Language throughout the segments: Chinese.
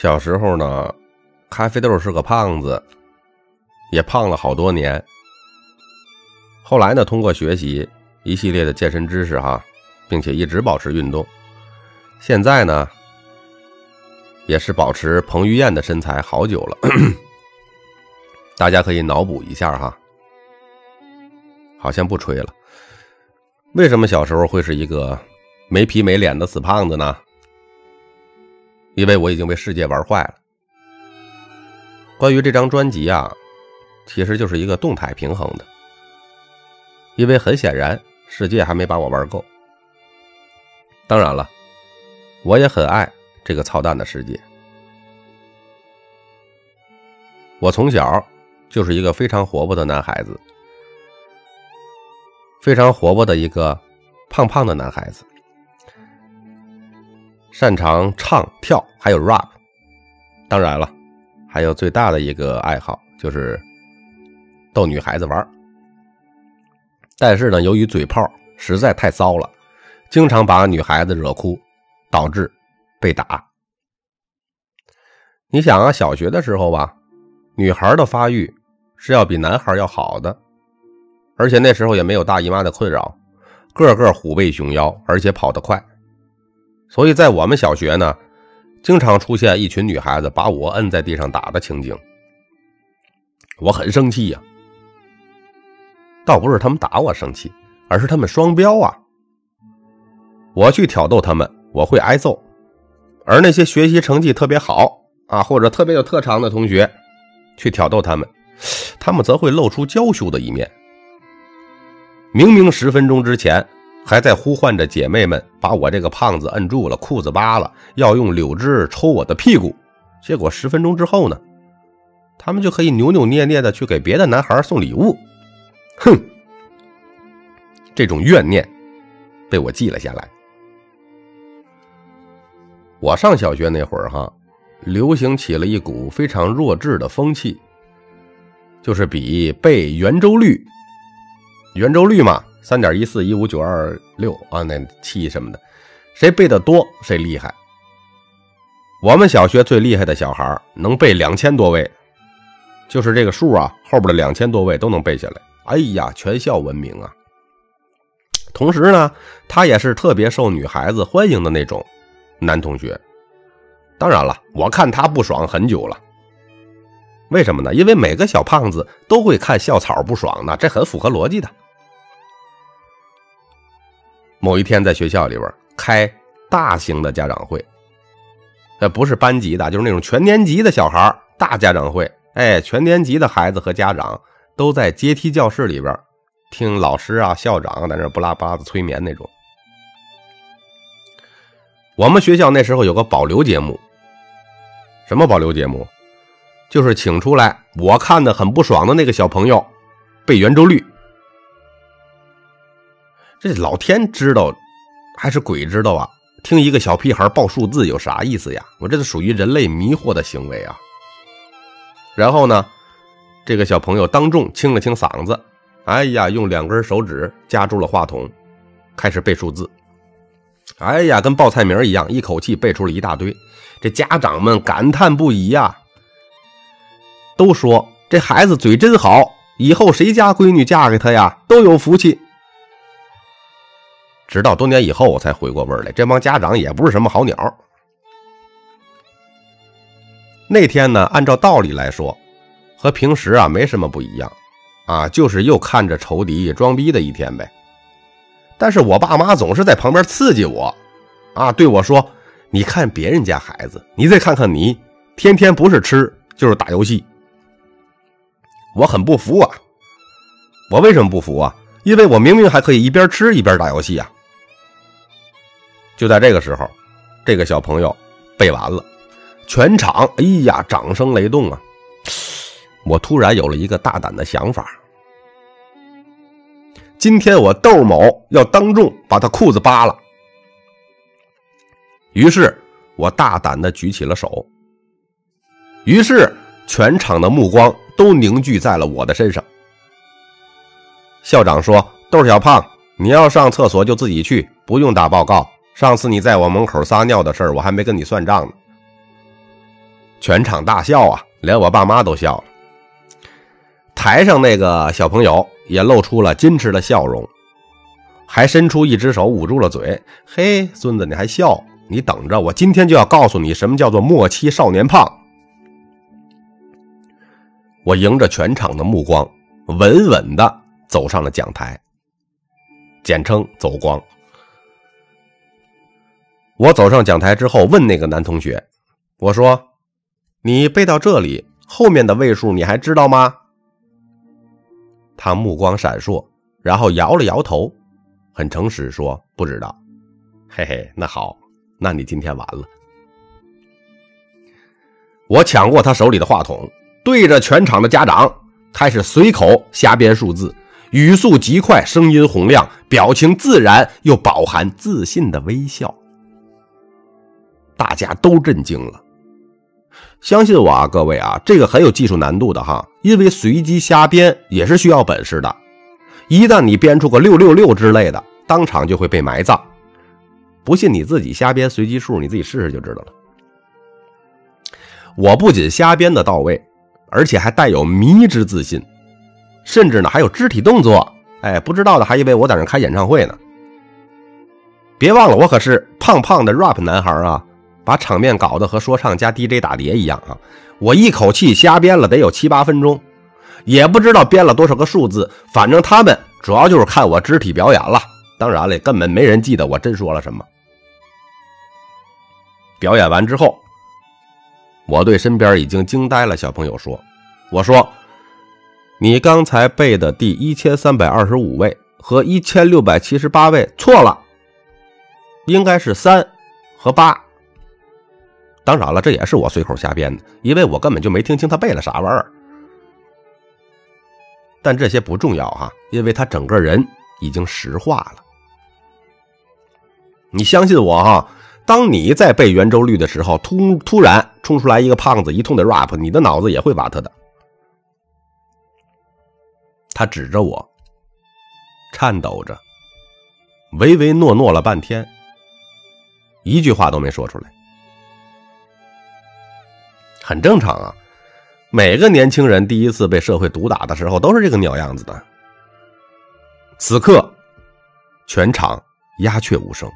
小时候呢，咖啡豆是个胖子，也胖了好多年。后来呢，通过学习一系列的健身知识哈，并且一直保持运动，现在呢，也是保持彭于晏的身材好久了。大家可以脑补一下哈，好像不吹了。为什么小时候会是一个没皮没脸的死胖子呢？因为我已经被世界玩坏了。关于这张专辑啊，其实就是一个动态平衡的，因为很显然世界还没把我玩够。当然了，我也很爱这个操蛋的世界。我从小就是一个非常活泼的男孩子，非常活泼的一个胖胖的男孩子。擅长唱跳，还有 rap，当然了，还有最大的一个爱好就是逗女孩子玩。但是呢，由于嘴炮实在太骚了，经常把女孩子惹哭，导致被打。你想啊，小学的时候吧，女孩的发育是要比男孩要好的，而且那时候也没有大姨妈的困扰，个个虎背熊腰，而且跑得快。所以在我们小学呢，经常出现一群女孩子把我摁在地上打的情景，我很生气呀。倒不是他们打我生气，而是他们双标啊。我去挑逗他们，我会挨揍；而那些学习成绩特别好啊，或者特别有特长的同学，去挑逗他们，他们则会露出娇羞的一面。明明十分钟之前。还在呼唤着姐妹们，把我这个胖子摁住了，裤子扒了，要用柳枝抽我的屁股。结果十分钟之后呢，他们就可以扭扭捏捏的去给别的男孩送礼物。哼，这种怨念被我记了下来。我上小学那会儿哈，流行起了一股非常弱智的风气，就是比背圆周率，圆周率嘛。三点一四一五九二六啊，那七什么的，谁背的多谁厉害。我们小学最厉害的小孩能背两千多位，就是这个数啊，后边的两千多位都能背下来。哎呀，全校闻名啊！同时呢，他也是特别受女孩子欢迎的那种男同学。当然了，我看他不爽很久了。为什么呢？因为每个小胖子都会看校草不爽呢，这很符合逻辑的。某一天，在学校里边开大型的家长会，呃，不是班级的，就是那种全年级的小孩大家长会。哎，全年级的孩子和家长都在阶梯教室里边听老师啊、校长在那不拉巴的催眠那种。我们学校那时候有个保留节目，什么保留节目？就是请出来我看的很不爽的那个小朋友背圆周率。这老天知道，还是鬼知道啊？听一个小屁孩报数字有啥意思呀？我这是属于人类迷惑的行为啊！然后呢，这个小朋友当众清了清嗓子，哎呀，用两根手指夹住了话筒，开始背数字。哎呀，跟报菜名一样，一口气背出了一大堆。这家长们感叹不已呀，都说这孩子嘴真好，以后谁家闺女嫁给他呀，都有福气。直到多年以后，我才回过味来。这帮家长也不是什么好鸟。那天呢，按照道理来说，和平时啊没什么不一样，啊，就是又看着仇敌装逼的一天呗。但是我爸妈总是在旁边刺激我，啊，对我说：“你看别人家孩子，你再看看你，天天不是吃就是打游戏。”我很不服啊！我为什么不服啊？因为我明明还可以一边吃一边打游戏啊！就在这个时候，这个小朋友背完了，全场哎呀，掌声雷动啊！我突然有了一个大胆的想法，今天我窦某要当众把他裤子扒了。于是我大胆的举起了手，于是全场的目光都凝聚在了我的身上。校长说：“窦小胖，你要上厕所就自己去，不用打报告。”上次你在我门口撒尿的事儿，我还没跟你算账呢。全场大笑啊，连我爸妈都笑了。台上那个小朋友也露出了矜持的笑容，还伸出一只手捂住了嘴。嘿，孙子，你还笑？你等着，我今天就要告诉你什么叫做末期少年胖。我迎着全场的目光，稳稳的走上了讲台，简称走光。我走上讲台之后，问那个男同学：“我说，你背到这里后面的位数你还知道吗？”他目光闪烁，然后摇了摇头，很诚实说：“不知道。”嘿嘿，那好，那你今天完了。我抢过他手里的话筒，对着全场的家长开始随口瞎编数字，语速极快，声音洪亮，表情自然又饱含自信的微笑。大家都震惊了。相信我啊，各位啊，这个很有技术难度的哈，因为随机瞎编也是需要本事的。一旦你编出个六六六之类的，当场就会被埋葬。不信你自己瞎编随机数，你自己试试就知道了。我不仅瞎编的到位，而且还带有迷之自信，甚至呢还有肢体动作。哎，不知道的还以为我在那开演唱会呢。别忘了，我可是胖胖的 rap 男孩啊。把场面搞得和说唱加 DJ 打碟一样啊！我一口气瞎编了得有七八分钟，也不知道编了多少个数字，反正他们主要就是看我肢体表演了。当然了，根本没人记得我真说了什么。表演完之后，我对身边已经惊呆了小朋友说：“我说，你刚才背的第一千三百二十五位和一千六百七十八位错了，应该是三和八。”当然了，这也是我随口瞎编的，因为我根本就没听清他背了啥玩意儿。但这些不重要哈，因为他整个人已经石化了。你相信我哈，当你在背圆周率的时候，突突然冲出来一个胖子，一通的 rap，你的脑子也会瓦特的。他指着我，颤抖着，唯唯诺诺了半天，一句话都没说出来。很正常啊，每个年轻人第一次被社会毒打的时候都是这个鸟样子的。此刻，全场鸦雀无声，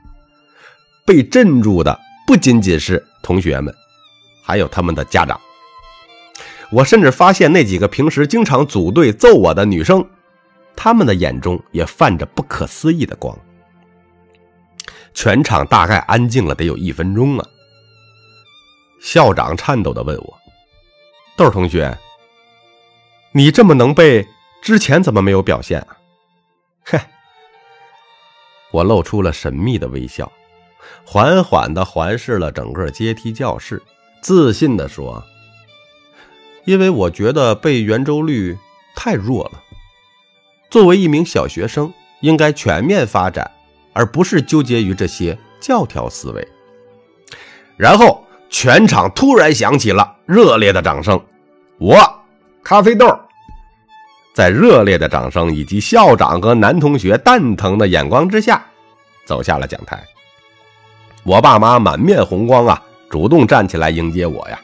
被镇住的不仅仅是同学们，还有他们的家长。我甚至发现那几个平时经常组队揍我的女生，他们的眼中也泛着不可思议的光。全场大概安静了得有一分钟啊。校长颤抖的问我：“豆同学，你这么能背，之前怎么没有表现啊？” 嘿，我露出了神秘的微笑，缓缓的环视了整个阶梯教室，自信的说：“因为我觉得背圆周率太弱了。作为一名小学生，应该全面发展，而不是纠结于这些教条思维。”然后。全场突然响起了热烈的掌声，我咖啡豆，在热烈的掌声以及校长和男同学蛋疼的眼光之下，走下了讲台。我爸妈满面红光啊，主动站起来迎接我呀。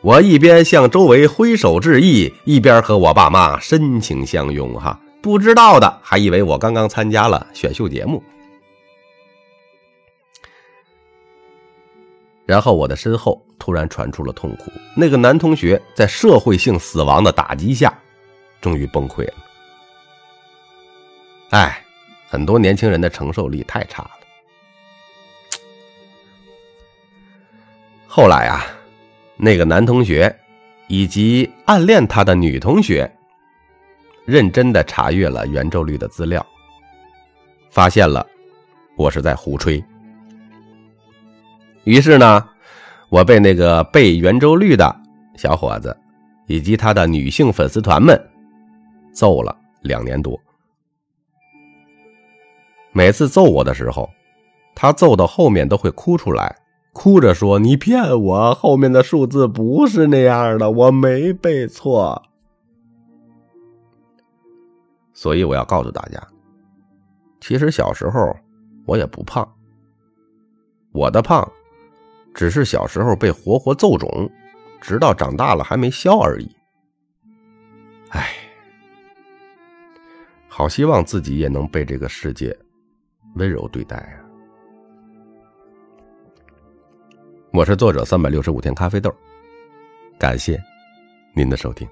我一边向周围挥手致意，一边和我爸妈深情相拥。哈，不知道的还以为我刚刚参加了选秀节目。然后我的身后突然传出了痛苦，那个男同学在社会性死亡的打击下，终于崩溃了。哎，很多年轻人的承受力太差了。后来啊，那个男同学以及暗恋他的女同学，认真的查阅了圆周率的资料，发现了我是在胡吹。于是呢，我被那个背圆周率的小伙子以及他的女性粉丝团们揍了两年多。每次揍我的时候，他揍到后面都会哭出来，哭着说：“你骗我，后面的数字不是那样的，我没背错。”所以我要告诉大家，其实小时候我也不胖，我的胖。只是小时候被活活揍肿，直到长大了还没消而已。唉，好希望自己也能被这个世界温柔对待啊！我是作者三百六十五天咖啡豆，感谢您的收听。